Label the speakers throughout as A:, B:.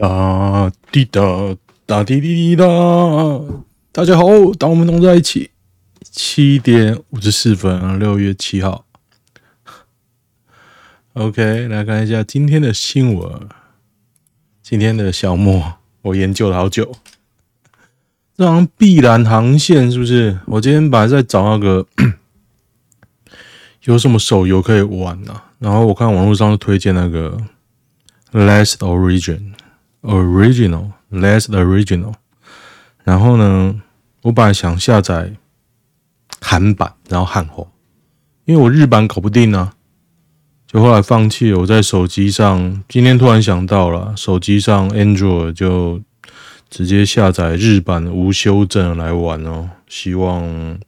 A: 哒滴哒哒滴滴滴哒，大家好，当我们同在一起，七点五十四分，六月七号。OK，来看一下今天的新闻。今天的小莫，我研究了好久。这航碧蓝航线是不是？我今天本来在找那个 有什么手游可以玩呢、啊？然后我看网络上推荐那个 Last Origin。Original, less original。然后呢，我本来想下载韩版，然后汉化，因为我日版搞不定啊，就后来放弃了。我在手机上，今天突然想到了，手机上 Android 就直接下载日版无修正来玩哦。希望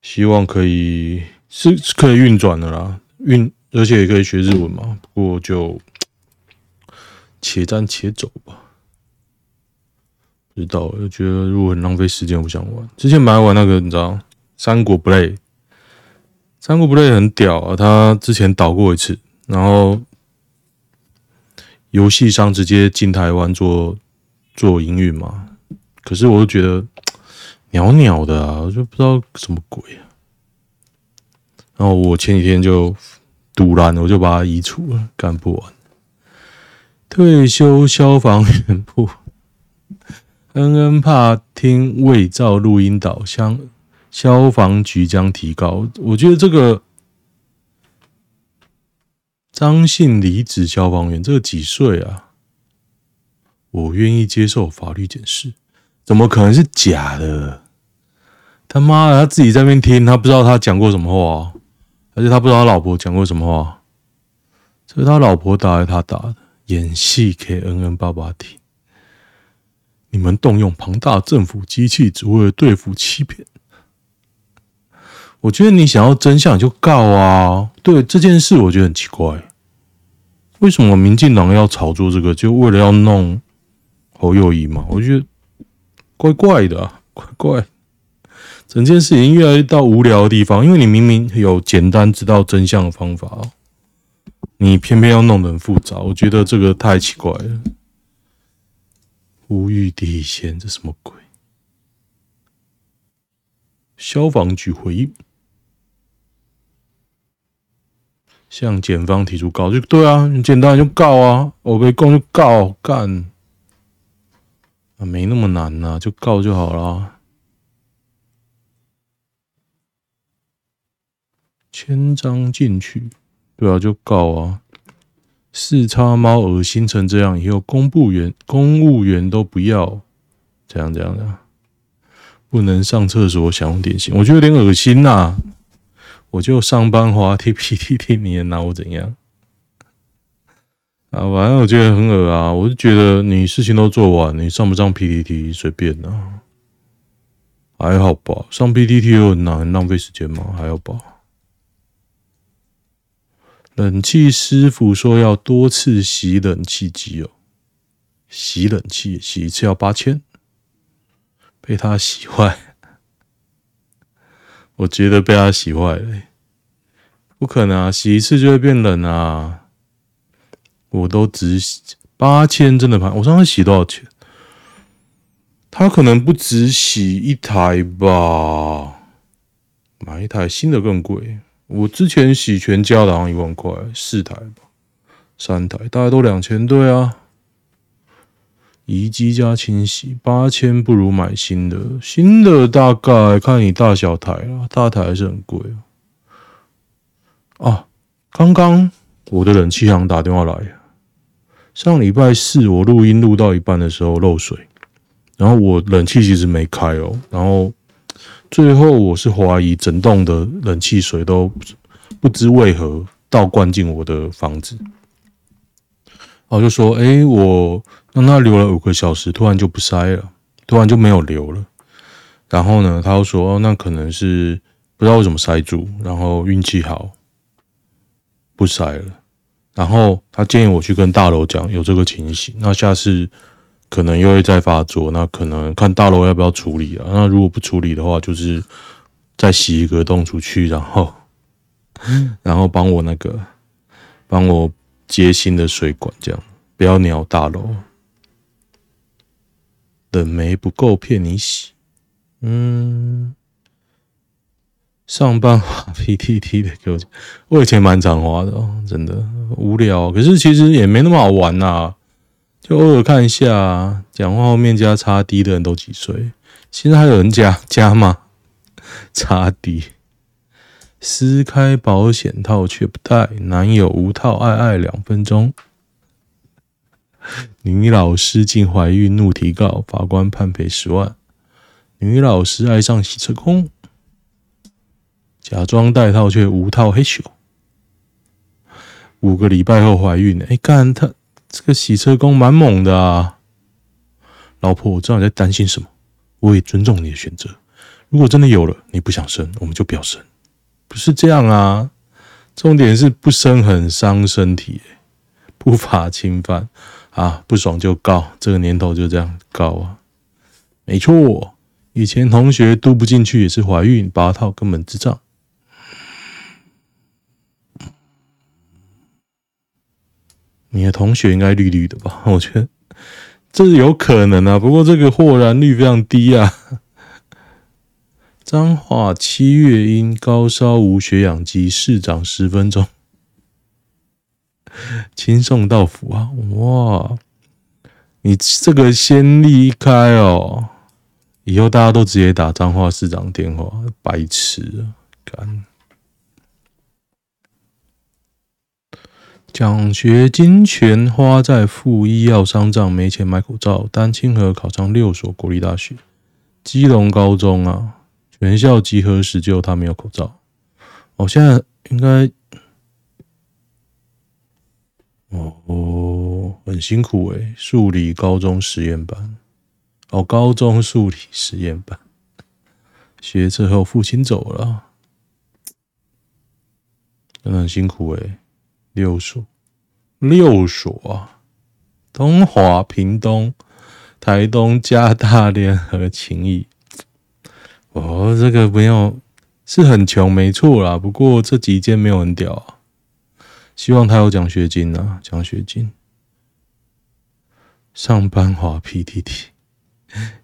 A: 希望可以是可以运转的啦，运而且也可以学日文嘛。不过就。且战且走吧，不知道，我觉得如果很浪费时间，我不想玩。之前买玩那个，你知道，三国 Play，三国 Play 很屌啊，他之前倒过一次，然后游戏商直接进台湾做做营运嘛。可是我就觉得 鸟鸟的啊，我就不知道什么鬼啊。然后我前几天就赌烂了，我就把它移除了，干不完。退休消防员不恩恩怕听伪造录音导向，消防局将提高。我觉得这个张姓离职消防员，这个几岁啊？我愿意接受法律检视，怎么可能是假的？他妈的，他自己在那边听，他不知道他讲过什么话，而且他不知道他老婆讲过什么话，这是他老婆打还是他打的？演戏给恩恩爸爸听，你们动用庞大政府机器只为了对付欺骗。我觉得你想要真相就告啊！对这件事，我觉得很奇怪，为什么民进党要炒作这个？就为了要弄侯友谊嘛？我觉得怪怪的啊，怪怪。整件事情越来越到无聊的地方，因为你明明有简单知道真相的方法。你偏偏要弄得很复杂，我觉得这个太奇怪了。呼吁底线，这什么鬼？消防局回应，向检方提出告，就对啊，很简单就告啊，我被告就告干，啊，没那么难呐，就告就好了。千章进去。对啊，就告啊！四叉猫恶心成这样，以后公务员公务员都不要这样这样的，不能上厕所享用点心，我觉得有点恶心呐、我就上班滑 T P T T，你也拿我怎样？啊，反正我觉得很恶啊！我就觉得你事情都做完，你上不上 P T T 随便呐、啊，还好吧？上 P T T 又很难，浪费时间吗？还好吧？冷气师傅说要多次洗冷气机哦，洗冷气洗一次要八千，被他洗坏，我觉得被他洗坏了，不可能啊，洗一次就会变冷啊！我都只洗八千，真的怕。我上次洗多少钱？他可能不止洗一台吧，买一台新的更贵。我之前洗全家的好像一万块，四台吧，三台大概都两千，对啊。移机加清洗八千，不如买新的，新的大概看你大小台啊，大台还是很贵啊。啊，刚刚我的冷气行打电话来，上礼拜四我录音录到一半的时候漏水，然后我冷气其实没开哦，然后。最后，我是怀疑整栋的冷气水都不知为何倒灌进我的房子，然后就说：“哎，我让它流了五个小时，突然就不塞了，突然就没有流了。”然后呢，他又说：“哦，那可能是不知道为什么塞住，然后运气好不塞了。”然后他建议我去跟大楼讲有这个情形，那下次。可能又会再发作，那可能看大楼要不要处理啊？那如果不处理的话，就是再洗一个洞出去，然后，然后帮我那个帮我接新的水管，这样不要鸟大楼，冷媒不够骗你洗。嗯，上班滑 PTT 的给我，我以前蛮常滑的哦，真的无聊。可是其实也没那么好玩呐、啊，就偶尔看一下。讲话后面加叉 D 的人都几岁？现在还有人加加吗？叉 D，撕开保险套却不戴，男友无套爱爱两分钟。女老师竟怀孕，怒提告，法官判赔十万。女老师爱上洗车工，假装戴套却无套嘿咻。五个礼拜后怀孕，哎，干他这个洗车工蛮猛的啊！老婆，我知道你在担心什么，我也尊重你的选择。如果真的有了，你不想生，我们就不要生，不是这样啊。重点是不生很伤身体，不法侵犯。啊，不爽就告，这个年头就这样告啊，没错。以前同学读不进去也是怀孕，拔套根本智障。你的同学应该绿绿的吧？我觉得这有可能啊，不过这个或然率非常低啊。彰化七月因高烧无血氧机，市长十分钟。亲送到府啊！哇，你这个先例一开哦，以后大家都直接打彰化市长电话，白痴啊！干，奖学金全花在付医药商账，没钱买口罩。单清河考上六所国立大学，基隆高中啊，全校集合时就他没有口罩。哦，现在应该。哦，很辛苦诶，数理高中实验班，哦，高中数理实验班，学车后父亲走了，真的很辛苦诶，六所，六所啊，东华、屏东、台东加大联合勤益，哦，这个没有，是很穷，没错啦，不过这几间没有很屌啊。希望他有奖学金啊，奖学金。上班滑 PTT，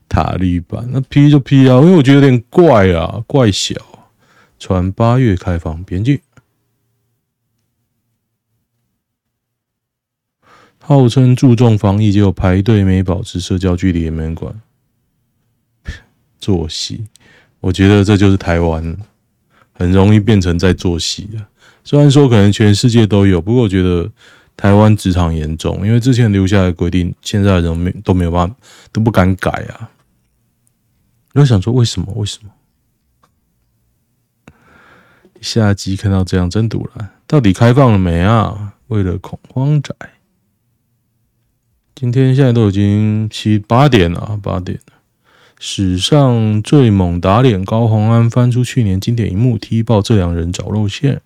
A: 塔绿班，那 P 就 P 啊，因为我觉得有点怪啊，怪小。传八月开放边境，号称注重防疫，结果排队没保持社交距离也没人管。做戏，我觉得这就是台湾，很容易变成在做戏啊。虽然说可能全世界都有，不过我觉得台湾职场严重，因为之前留下来的规定，现在的人没都没有办法，都不敢改啊。我想说为什么？为什么？下集看到这样真赌烂，到底开放了没啊？为了恐慌仔，今天现在都已经七八点了，八点。史上最猛打脸高洪安，翻出去年经典一幕，踢爆这两人找露馅。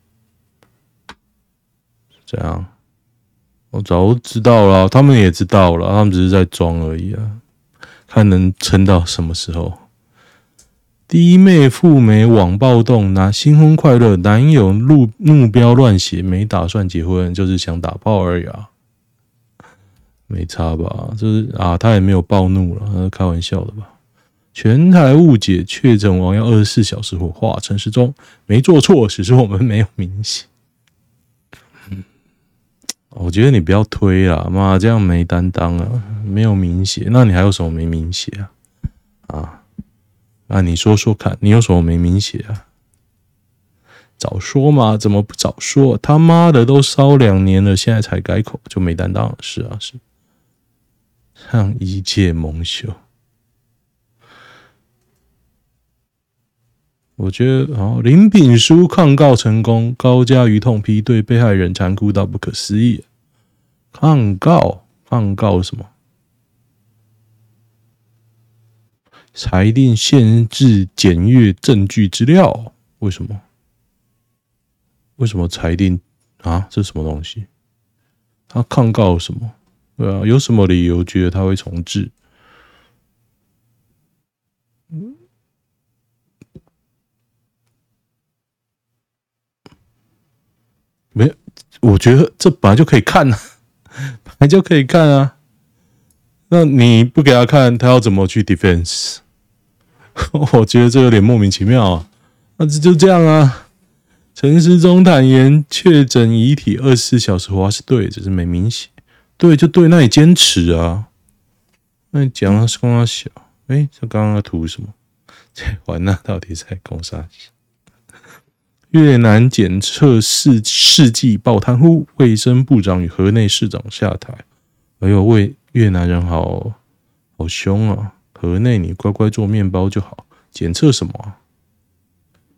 A: 这样，我早知道了，他们也知道了，他们只是在装而已啊，看能撑到什么时候。第一妹赴美网暴动，拿新婚快乐，男友路目标乱写，没打算结婚，就是想打炮而已啊，没差吧？就是啊，他也没有暴怒了，他是开玩笑的吧？全台误解，确诊王要二十四小时火化，陈时中没做错，只是我们没有明写。我觉得你不要推啦，妈，这样没担当啊，没有明写，那你还有什么没明写啊？啊，那你说说看，你有什么没明写啊？早说嘛，怎么不早说？他妈的，都烧两年了，现在才改口，就没担当了。是啊，是，让一切蒙羞。我觉得，哦，林炳书抗告成功，高嘉瑜痛批对被害人残酷到不可思议。抗告，抗告什么？裁定限制检阅证据资料，为什么？为什么裁定啊？这是什么东西？他抗告什么？对啊，有什么理由觉得他会重置？没，我觉得这本来就可以看啊。本来就可以看啊。那你不给他看，他要怎么去 defense？我觉得这有点莫名其妙啊。那这就这样啊。陈时中坦言，确诊遗体二十四小时活是对，只是没明显。对就对，那你坚持啊。那你讲的是公三小？哎，这刚刚图什么？这完了，到底在公三小？越南检测试试剂爆贪污，卫生部长与河内市长下台。哎呦，为越南人好好凶啊！河内你乖乖做面包就好。检测什么啊？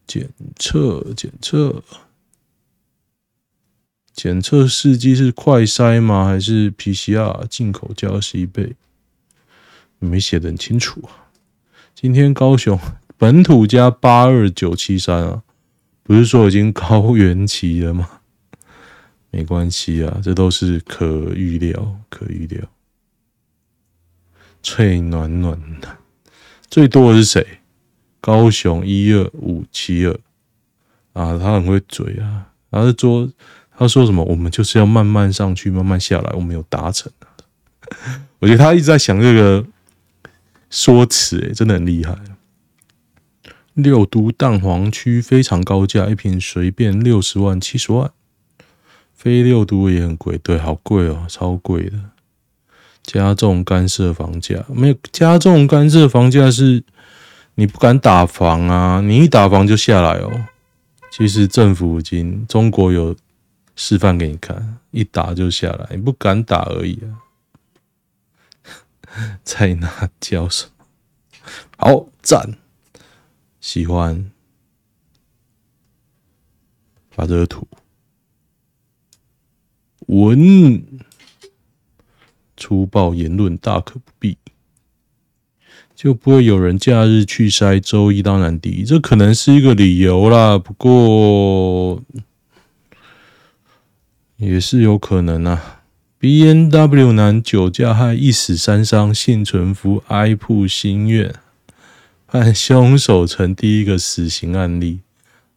A: 检测检测检测试剂是快筛吗？还是 PCR 进口加二十一倍？没写得很清楚啊。今天高雄本土加八二九七三啊。不是说已经高原期了吗？没关系啊，这都是可预料，可预料。脆暖暖的，最多的是谁？高雄一二五七二啊，他很会嘴啊。他是说，他说什么？我们就是要慢慢上去，慢慢下来。我们有达成。我觉得他一直在想这个说辞，诶，真的很厉害。六都蛋黄区非常高价，一瓶随便六十万、七十万。非六都也很贵，对，好贵哦，超贵的。加重干涉房价，没有加重干涉房价是，你不敢打房啊，你一打房就下来哦。其实政府已经中国有示范给你看，一打就下来，你不敢打而已啊。在那叫什么？好赞。喜欢把这个图文粗暴言论大可不必，就不会有人假日去筛，周一当然第一，这可能是一个理由啦。不过也是有可能啊。B N W 男酒驾害一死三伤，幸存夫哀铺心愿。判凶手成第一个死刑案例，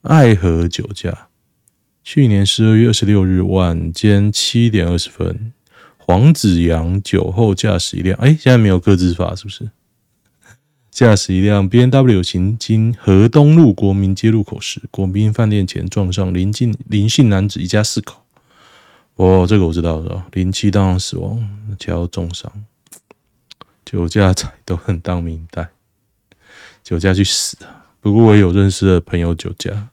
A: 爱河酒驾。去年十二月二十六日晚间七点二十分，黄子扬酒后驾驶一辆，哎，现在没有各自法是不是？驾驶一辆 BMW 行经河东路国民街路口时，国宾饭店前撞上邻近林姓男子一家四口。哦，这个我知道的，林妻当场死亡，其他重伤。酒驾仔都很当明代。酒驾去死啊！不过我有认识的朋友酒驾，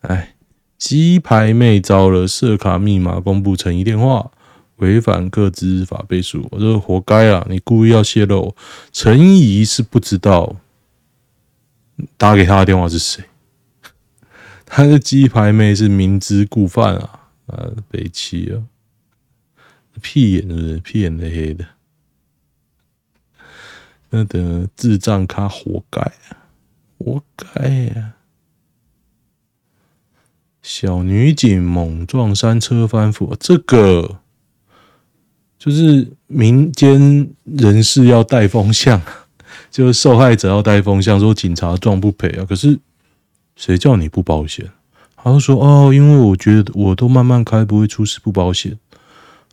A: 哎，鸡排妹遭了设卡密码公布成一电话，违反个资法倍数，我这活该啊！你故意要泄露，陈怡是不知道打给他的电话是谁，他的鸡排妹是明知故犯啊！啊，北七啊，屁眼是不是？屁眼的黑的。那的智障咖活该啊，活该呀！小女警猛撞三车翻覆，这个就是民间人士要带风向，就是受害者要带风向，说警察撞不赔啊。可是谁叫你不保险？他就说哦，因为我觉得我都慢慢开，不会出事，不保险。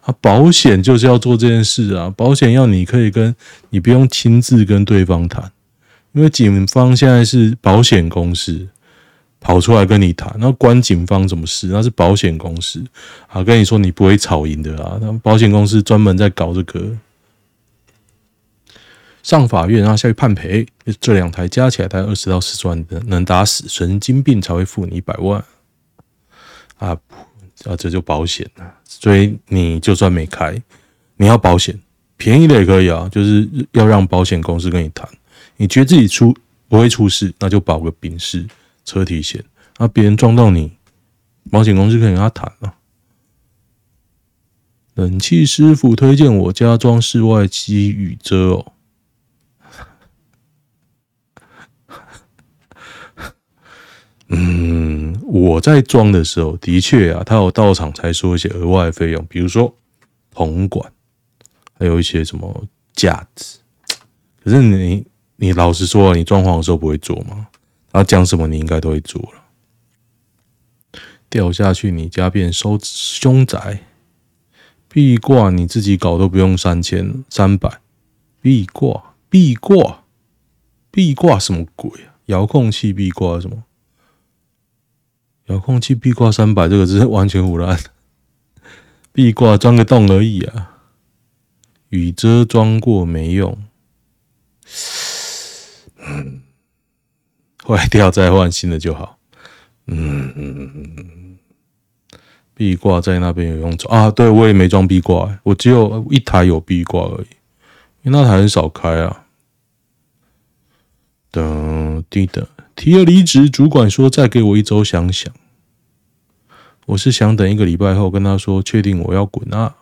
A: 啊，保险就是要做这件事啊！保险要你可以跟你不用亲自跟对方谈，因为警方现在是保险公司跑出来跟你谈，那关警方什么事？那是保险公司啊，跟你说你不会吵赢的啊！那保险公司专门在搞这个，上法院然后，下去判赔，这两台加起来才二十到四十万的，能打死神经病才会付你一百万啊！啊，这就保险了，所以你就算没开，你要保险，便宜的也可以啊，就是要让保险公司跟你谈。你觉得自己出不会出事，那就保个丙式车体险。那别人撞到你，保险公司可以跟他谈啊。冷气师傅推荐我加装室外机雨遮哦。嗯，我在装的时候，的确啊，他有到场才收一些额外费用，比如说铜管，还有一些什么架子。可是你，你老实说啊，你装潢的时候不会做吗？他讲什么你应该都会做了。掉下去，你家变收凶宅，壁挂你自己搞都不用三千三百，壁挂壁挂壁挂什么鬼啊？遥控器壁挂什么？遥控器壁挂三百，这个是完全唬烂。壁挂装个洞而已啊，雨遮装过没用，嗯，坏掉再换新的就好。嗯嗯嗯嗯，壁挂在那边有用处啊？对，我也没装壁挂，我只有一台有壁挂而已，因为那台很少开啊。等滴的，提了离职，主管说再给我一周想想。我是想等一个礼拜后跟他说，确定我要滚啊，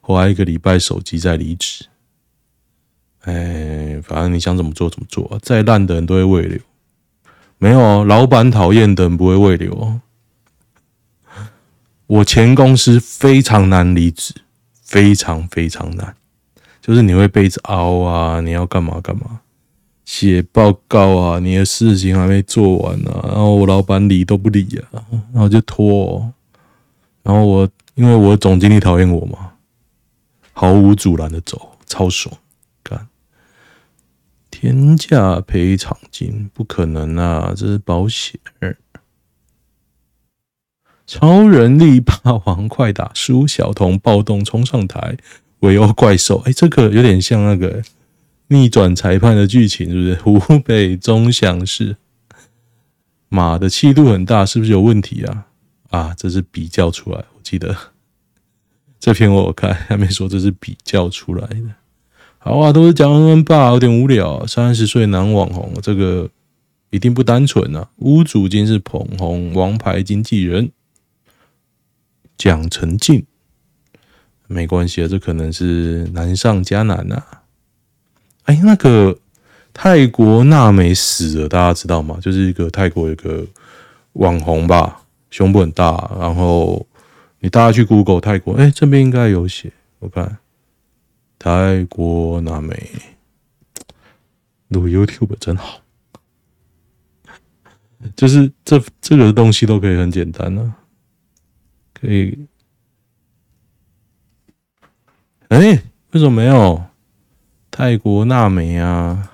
A: 花一个礼拜手机再离职。哎，反正你想怎么做怎么做啊，再烂的人都会慰留。没有哦，老板讨厌的人不会慰留哦。我前公司非常难离职，非常非常难，就是你会被子熬啊，你要干嘛干嘛。写报告啊，你的事情还没做完呢、啊，然后我老板理都不理啊，然后就拖，然后我因为我总经理讨厌我嘛，毫无阻拦的走，超爽，干，天价赔偿金不可能啊，这是保险。超人力霸王快打输，小童暴动冲上台围殴怪兽，哎，这个有点像那个。逆转裁判的剧情是不是？湖北钟祥市，马的气度很大，是不是有问题啊？啊，这是比较出来，我记得 这篇我看下面说这是比较出来的。好啊，都是讲恩恩爸，有点无聊。三十岁男网红，这个一定不单纯啊！屋主竟是捧红王牌经纪人蒋成静，没关系啊，这可能是难上加难啊。哎，那个泰国娜美死了，大家知道吗？就是一个泰国一个网红吧，胸部很大。然后你大家去 Google 泰国，哎，这边应该有写，我看泰国娜美录 YouTube 真好，就是这这个东西都可以很简单呢、可以。哎，为什么没有？泰国娜美啊，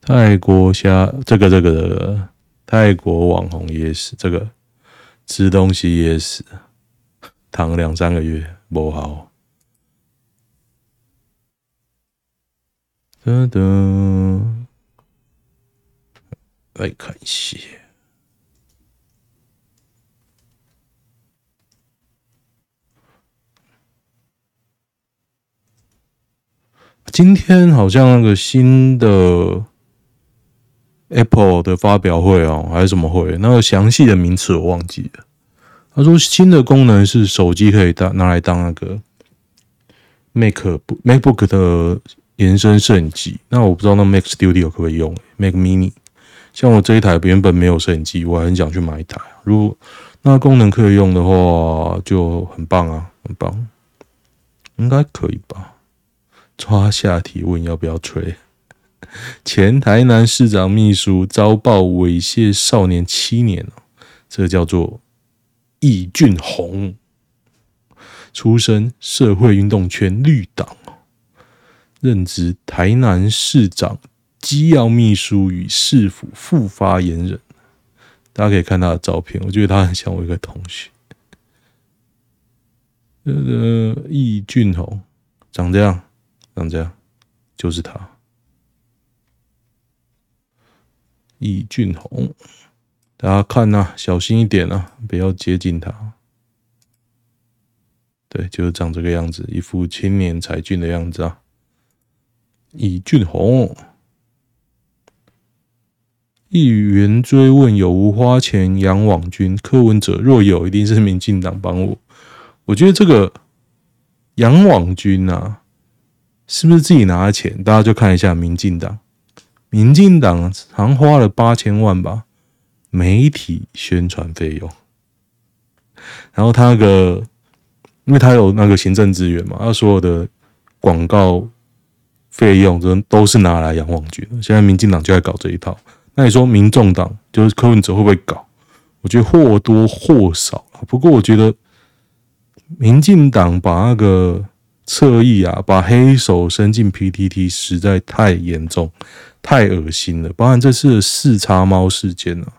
A: 泰国虾这个这个这个泰国网红也是这个吃东西也是。躺两三个月不好，噔噔，来看一下。今天好像那个新的 Apple 的发表会哦，还是什么会？那个详细的名词我忘记了。他说新的功能是手机可以当拿来当那个 Mac MacBook 的延伸摄影机。那我不知道那 Mac Studio 可不可以用 Mac Mini？像我这一台原本没有摄影机，我还很想去买一台。如果那功能可以用的话，就很棒啊，很棒，应该可以吧。抓下提问要不要吹？前台南市长秘书遭曝猥亵少年七年哦，这叫做易俊宏，出身社会运动圈绿党哦，任职台南市长机要秘书与市府副发言人。大家可以看他的照片，我觉得他很像我一个同学。呃，易俊宏长这样。像这样，就是他，易俊宏。大家看呐、啊，小心一点啊，不要接近他。对，就是长这个样子，一副青年才俊的样子啊。易俊宏，议员追问有无花钱养网军，柯文哲若有，一定是民进党帮我。我觉得这个养网军啊。是不是自己拿的钱？大家就看一下民进党，民进党好像花了八千万吧，媒体宣传费用。然后他那个，因为他有那个行政资源嘛，他所有的广告费用都都是拿来养网军。现在民进党就在搞这一套，那你说民众党就是柯文哲会不会搞？我觉得或多或少。不过我觉得民进党把那个侧翼啊，把黑手伸进 PTT，实在太严重、太恶心了。包含这次的四叉猫事件啊，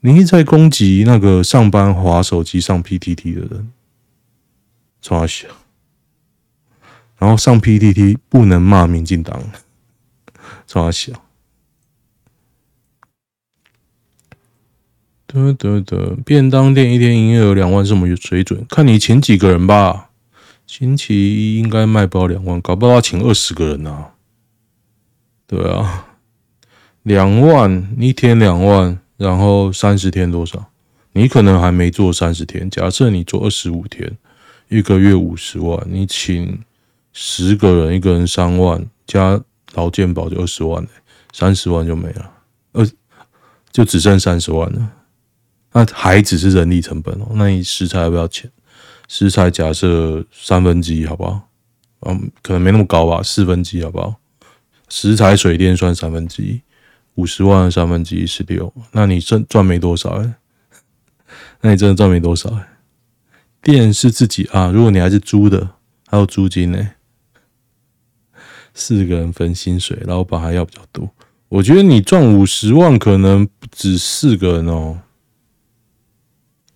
A: 你一直在攻击那个上班滑手机上 PTT 的人，抓小，然后上 PTT 不能骂民进党，抓小。得得得，便当店一天营业额两万是什么水准？看你请几个人吧。星期一应该卖不到两万，搞不好要请二十个人啊。对啊，两万一天两万，然后三十天多少？你可能还没做三十天。假设你做二十五天，一个月五十万，你请十个人，一个人三万，加劳健保就二十万，三十万就没了，二就只剩三十万了。那还只是人力成本哦，那你食材要不要钱？食材假设三分之一好不好？嗯，可能没那么高吧，四分之一好不好？食材水电算三分之一，五十万三分之一十六，那你赚赚没多少哎？那你真的赚没多少哎？店是自己啊，如果你还是租的，还有租金呢。四个人分薪水，老板还要比较多。我觉得你赚五十万，可能不止四个人哦。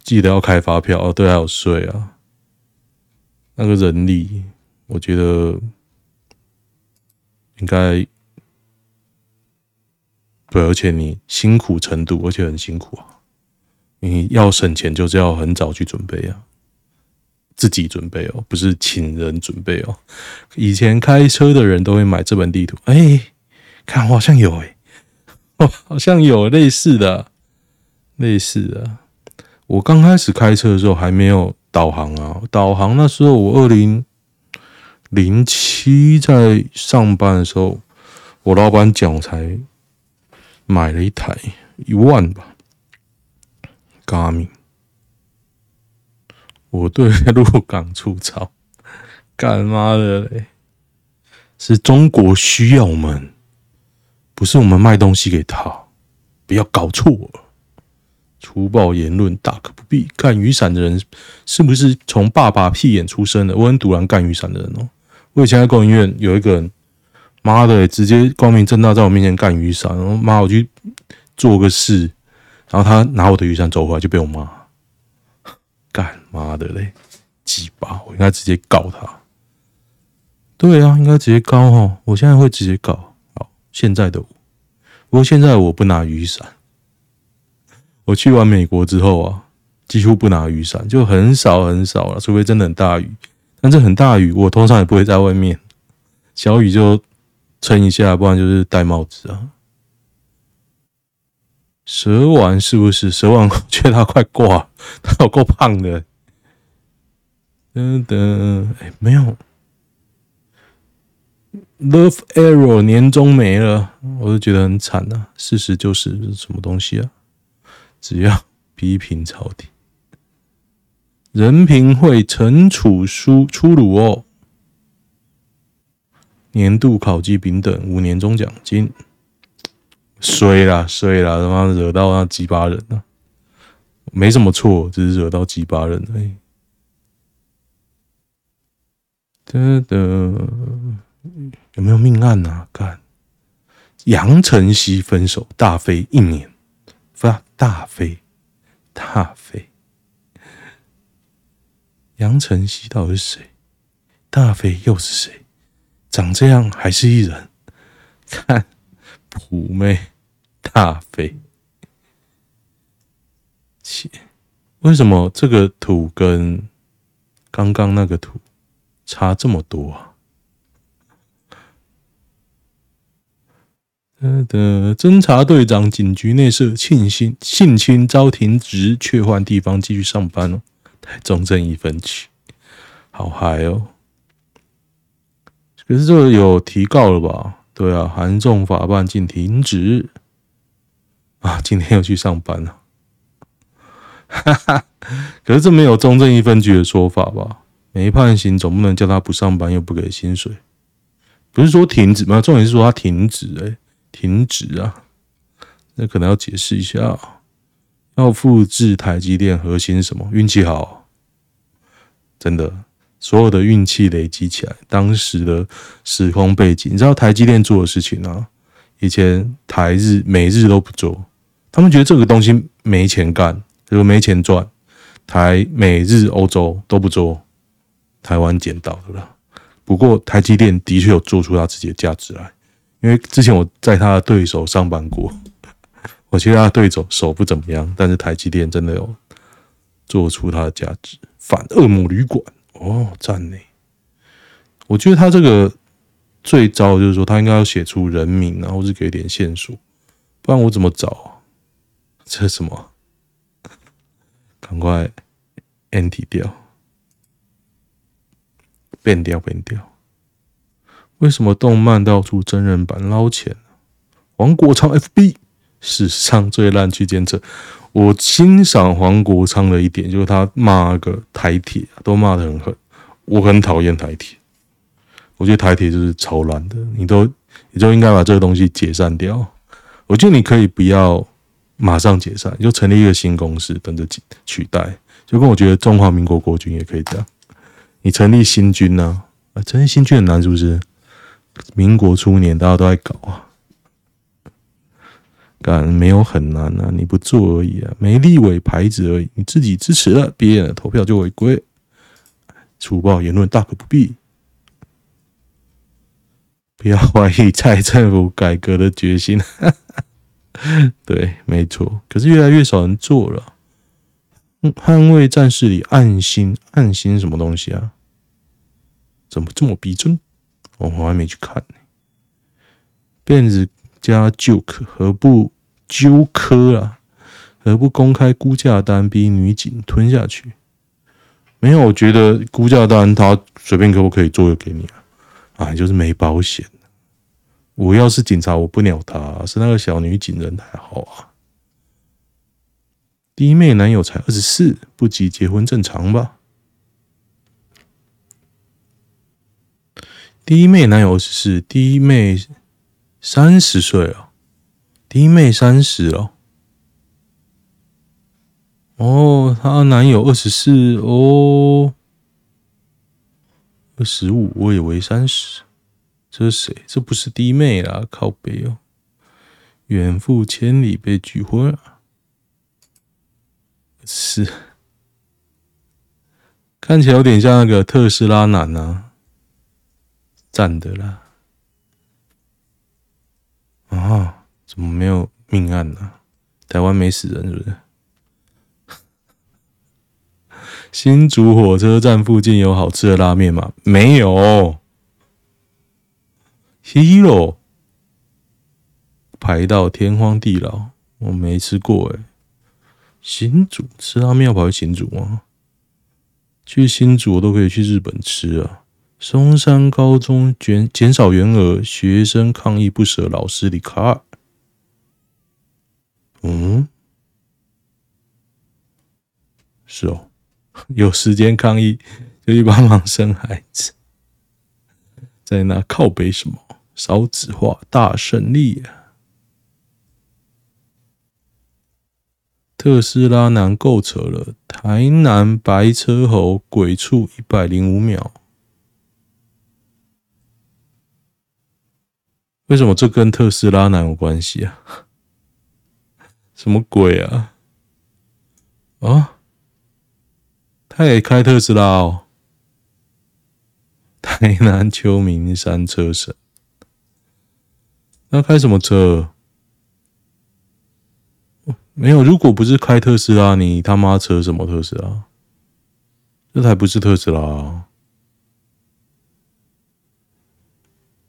A: 记得要开发票哦，对，还有税啊。那个人力，我觉得应该对，而且你辛苦程度，而且很辛苦啊。你要省钱，就是要很早去准备啊，自己准备哦，不是请人准备哦。以前开车的人都会买这本地图，哎，看我好像有哎，哦，好像有 类似的，类似的。我刚开始开车的时候还没有导航啊，导航那时候我二零零七在上班的时候，我老板讲才买了一台一万吧嘎米。我对鹿港出操，干妈的嘞！是中国需要我们，不是我们卖东西给他，不要搞错了。粗暴言论大可不必。干雨伞的人是不是从爸爸屁眼出生的？我很赌烂干雨伞的人哦。我以前在工研院有一个人，妈的，直接光明正大在我面前干雨伞，然后妈我去做个事，然后他拿我的雨伞走回来就被我骂。干妈的嘞，鸡巴！我应该直接告他。对啊，应该直接告哦。我现在会直接告。好，现在的我，不过现在我不拿雨伞。我去完美国之后啊，几乎不拿雨伞，就很少很少了，除非真的很大雨。但这很大雨，我通常也不会在外面。小雨就撑一下，不然就是戴帽子啊。蛇丸是不是？蛇丸我觉得他快挂，他有够胖的。等等，哎，没有。Love Arrow 年终没了，我就觉得很惨、啊。事实就是什么东西啊？只要批评朝廷，人评会惩处书出炉哦。年度考绩丙等五年终奖金，衰啦衰啦，他妈惹到那鸡巴人了，没什么错，只是惹到鸡巴人而已。哒哒，有没有命案啊？看杨晨曦分手大飞一年。大飞，大飞，杨晨曦到底是谁？大飞又是谁？长这样还是艺人？看普妹大飞，切，为什么这个图跟刚刚那个图差这么多啊？的侦查队长警局内设性侵性侵遭停职，却换地方继续上班哦。中正一分局，好嗨哦！可是这个有提告了吧？对啊，韩仲法办竟停职啊，今天又去上班了。哈哈，可是这没有中正一分局的说法吧？没判刑，总不能叫他不上班又不给薪水？不是说停职吗？重点是说他停职哎、停止啊！那可能要解释一下，要复制台积电核心什么？运气好，真的，所有的运气累积起来，当时的时空背景，你知道台积电做的事情啊？以前台日美日都不做，他们觉得这个东西没钱干，就没钱赚。台美日欧洲都不做，台湾捡到的了。不过台积电的确有做出它自己的价值来，因为之前我在他的对手上班过。我觉得他对手手不怎么样，但是台积电真的有做出它的价值。反恶魔旅馆哦，赞呢！我觉得他这个最糟就是说，他应该要写出人名，然后是给点线索，不然我怎么找？这是什么？赶快 anti 掉，变掉变掉。为什么动漫到处真人版捞钱？黄国昌 FB。史上最烂区间车，我欣赏黄国昌的一点就是他骂个台铁都骂得很狠，我很讨厌台铁，我觉得台铁就是超烂的，你都你就应该把这个东西解散掉。我觉得你可以不要马上解散，就成立一个新公司等着取代，就跟我觉得中华民国国军也可以这样，你成立新军呢？啊，成立新军很难是不是？民国初年大家都在搞啊。干没有很难啊，你不做而已啊，没立委牌子而已，你自己支持了，别人的投票就违规，粗暴言论大可不必。不要怀疑蔡政府改革的决心，对，没错。可是越来越少人做了。捍卫战士里暗心，暗心什么东西啊？怎么这么逼真？我还没去看呢。辫子加 Joke 何不纠科啊？何不公开估价单逼女警吞下去？没有，我觉得估价单他随便可不可以做就给你啊？啊，就是没保险。我要是警察，我不鸟他，是那个小女警人还好啊。弟妹男友才二十四，不急结婚正常吧？弟妹男友二十四，弟妹。三十岁哦，弟妹三十哦。哦，她男友二十四哦，二十五，我以为三十。这是谁？这不是弟妹啦，靠北哦。远赴千里被拒婚啊，是，看起来有点像那个特斯拉男啊，赞的啦。啊！怎么没有命案呢、啊？台湾没死人是不是？新竹火车站附近有好吃的拉面吗？没有。Hero 排到天荒地老，我没吃过哎。新竹吃拉面要跑去新竹吗？去新竹我都可以去日本吃啊。松山高中减减少员额，学生抗议不舍老师离开。嗯，是哦，有时间抗议就去帮忙生孩子，在那靠北什么？少子化大胜利啊！特斯拉男够扯了，台南白车猴鬼畜一百零五秒。为什么这跟特斯拉男有关系啊？什么鬼啊？啊？他也开特斯拉哦。台南秋名山车神，那开什么车？没有，如果不是开特斯拉，你他妈扯什么特斯拉？这台不是特斯拉啊。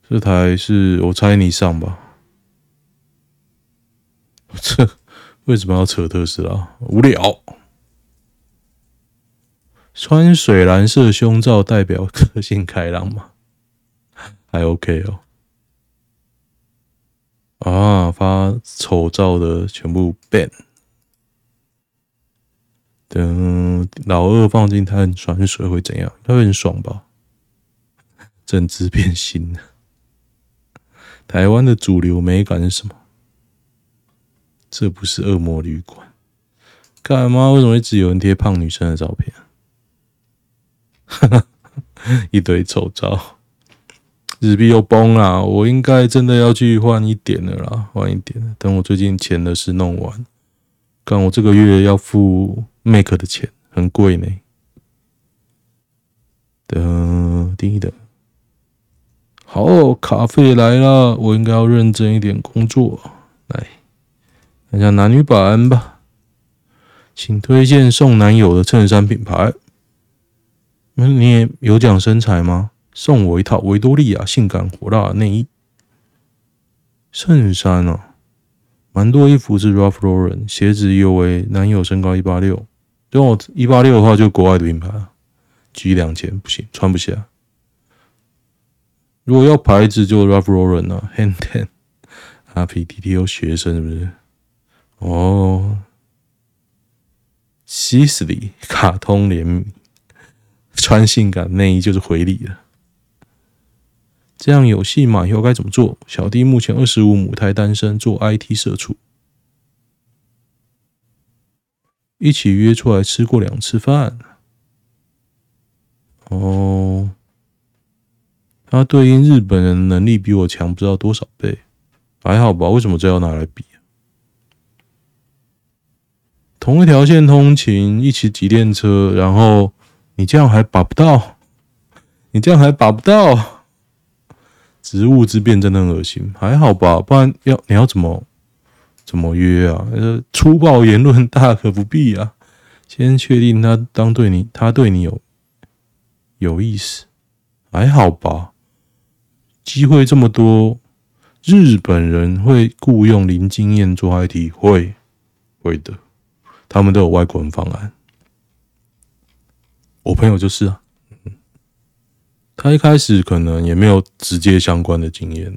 A: 这台是我猜你上吧？这为什么要扯特斯拉？无聊。穿水蓝色胸罩代表个性开朗吗？还 OK 哦。啊，发丑照的全部 ban。等老二放进碳酸水会怎样？他会很爽吧？整只变形了。台湾的主流美感是什么？这不是恶魔旅馆。干嘛？为什么一直有人贴胖女生的照片？哈哈，一堆丑照，日币又崩了，我应该真的要去换一点了啦，换一点。等我最近钱的事弄完，干我这个月要付 Make 的钱，很贵呢。的第一的，好，卡费来了，我应该要认真一点工作。来看一下男女版吧。请推荐送男友的衬衫品牌。那你也有讲身材吗？送我一套维多利亚性感火辣内衣。衬衫哦，蛮多衣服是 Ralph Lauren，鞋子又为男友身高一八六，如果一八六的话，就国外的品牌，G 两千不行，穿不下。如果要牌子，就 Ralph Lauren 啊，Hang Ten。啊，PTT 学生是不是？哦。，Sisley 卡通联名，穿性感内衣就是回礼了。这样有戏吗？以后该怎么做？小弟目前二十五，母胎单身，做 IT 社畜。一起约出来吃过两次饭。哦，他对应日本人能力比我强不知道多少倍，还好吧？为什么这要拿来比？同一条线通勤，一起挤电车，然后你这样还把不到，你这样还把不到，职务之便真的很恶心。还好吧，不然要你要怎么怎么约啊？粗暴言论大可不必啊。先确定他当对你，他对你有有意思，还好吧？机会这么多，日本人会雇佣零经验做 IT，会会的。他们都有外国人方案，我朋友就是啊，他一开始可能也没有直接相关的经验，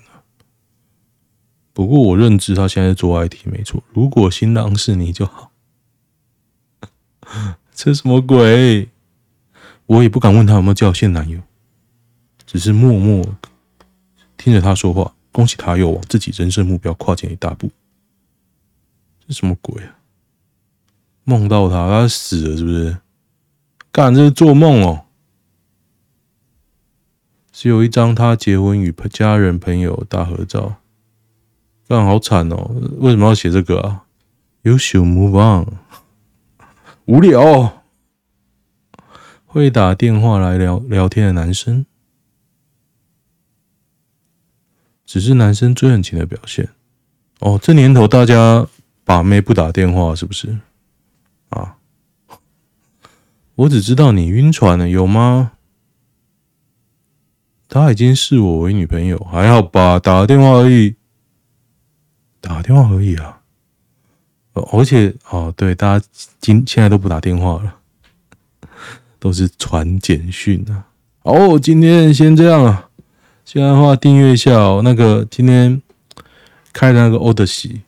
A: 不过我认知他现在做 IT 没错。如果新郎是你就好，这什么鬼？我也不敢问他有没有叫现男友，只是默默听着他说话，恭喜他又往自己人生目标跨前一大步。这什么鬼啊？梦到他，他死了是不是？干，这是做梦哦。只有一张他结婚与家人朋友大合照，干，好惨哦！为什么要写这个啊？You should move on。无聊。会打电话来聊聊天的男生，只是男生最狠情的表现。哦，这年头大家把妹不打电话是不是？啊！我只知道你晕船了，有吗？他已经视我为女朋友，还好吧？打个电话而已，打个电话而已啊！而且哦，对，大家今现在都不打电话了，都是传简讯啊。哦，今天先这样啊。现在的话，订阅一下哦。那个今天开的那个 Odyssey，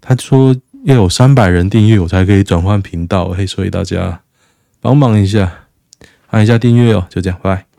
A: 他说。要有三百人订阅，我才可以转换频道，嘿，所以大家帮忙一下，按一下订阅哦，就这样，拜拜。